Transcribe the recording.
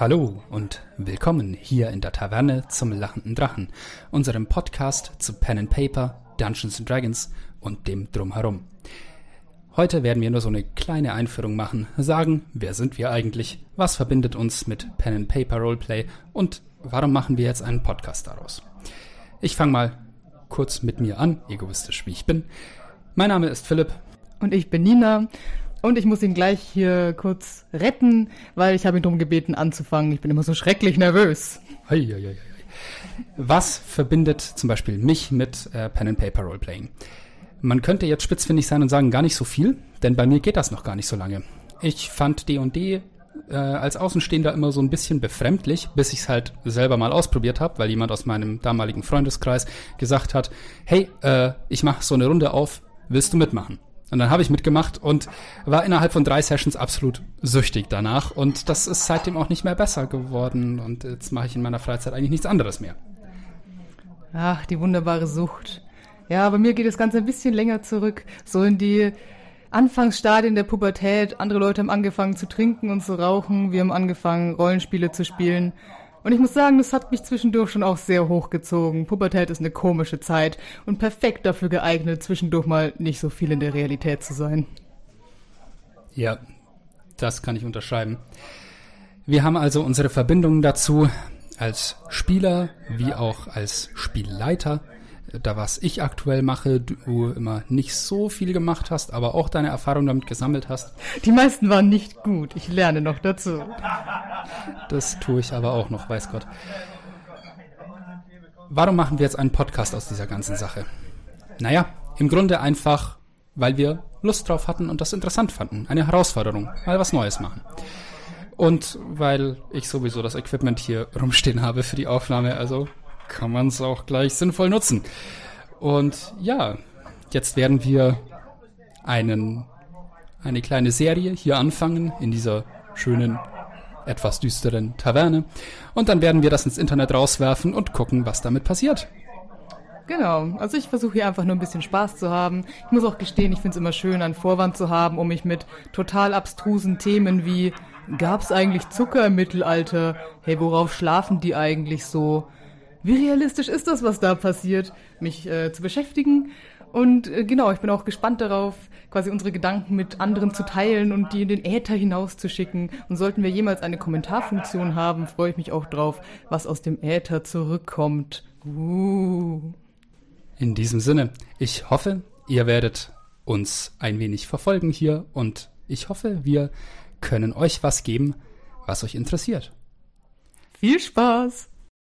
Hallo und willkommen hier in der Taverne zum Lachenden Drachen, unserem Podcast zu Pen and Paper, Dungeons and Dragons und dem Drumherum. Heute werden wir nur so eine kleine Einführung machen, sagen, wer sind wir eigentlich, was verbindet uns mit Pen and Paper Roleplay und warum machen wir jetzt einen Podcast daraus. Ich fange mal kurz mit mir an, egoistisch wie ich bin. Mein Name ist Philipp. Und ich bin Nina und ich muss ihn gleich hier kurz retten, weil ich habe ihn darum gebeten anzufangen. Ich bin immer so schrecklich nervös. Hei, hei, hei. Was verbindet zum Beispiel mich mit äh, Pen and Paper Roleplaying? Man könnte jetzt spitzfindig sein und sagen, gar nicht so viel, denn bei mir geht das noch gar nicht so lange. Ich fand D&D äh, als Außenstehender immer so ein bisschen befremdlich, bis ich es halt selber mal ausprobiert habe, weil jemand aus meinem damaligen Freundeskreis gesagt hat, hey, äh, ich mache so eine Runde auf, willst du mitmachen? Und dann habe ich mitgemacht und war innerhalb von drei Sessions absolut süchtig danach. Und das ist seitdem auch nicht mehr besser geworden. Und jetzt mache ich in meiner Freizeit eigentlich nichts anderes mehr. Ach, die wunderbare Sucht. Ja, bei mir geht das Ganze ein bisschen länger zurück. So in die Anfangsstadien der Pubertät. Andere Leute haben angefangen zu trinken und zu rauchen. Wir haben angefangen, Rollenspiele zu spielen. Und ich muss sagen, das hat mich zwischendurch schon auch sehr hochgezogen. Pubertät ist eine komische Zeit und perfekt dafür geeignet, zwischendurch mal nicht so viel in der Realität zu sein. Ja, das kann ich unterschreiben. Wir haben also unsere Verbindungen dazu als Spieler wie auch als Spielleiter da was ich aktuell mache, du immer nicht so viel gemacht hast, aber auch deine Erfahrung damit gesammelt hast. Die meisten waren nicht gut. Ich lerne noch dazu. Das tue ich aber auch noch, weiß Gott. Warum machen wir jetzt einen Podcast aus dieser ganzen Sache? Naja, im Grunde einfach, weil wir Lust drauf hatten und das interessant fanden. Eine Herausforderung, mal was Neues machen. Und weil ich sowieso das Equipment hier rumstehen habe für die Aufnahme, also kann man es auch gleich sinnvoll nutzen. Und ja, jetzt werden wir einen, eine kleine Serie hier anfangen in dieser schönen, etwas düsteren Taverne. Und dann werden wir das ins Internet rauswerfen und gucken, was damit passiert. Genau, also ich versuche hier einfach nur ein bisschen Spaß zu haben. Ich muss auch gestehen, ich finde es immer schön, einen Vorwand zu haben, um mich mit total abstrusen Themen wie gab es eigentlich Zucker im Mittelalter? Hey, worauf schlafen die eigentlich so? Wie realistisch ist das, was da passiert, mich äh, zu beschäftigen. Und äh, genau, ich bin auch gespannt darauf, quasi unsere Gedanken mit anderen zu teilen und die in den Äther hinauszuschicken. Und sollten wir jemals eine Kommentarfunktion haben, freue ich mich auch drauf, was aus dem Äther zurückkommt. Uh. In diesem Sinne, ich hoffe, ihr werdet uns ein wenig verfolgen hier und ich hoffe, wir können euch was geben, was euch interessiert. Viel Spaß!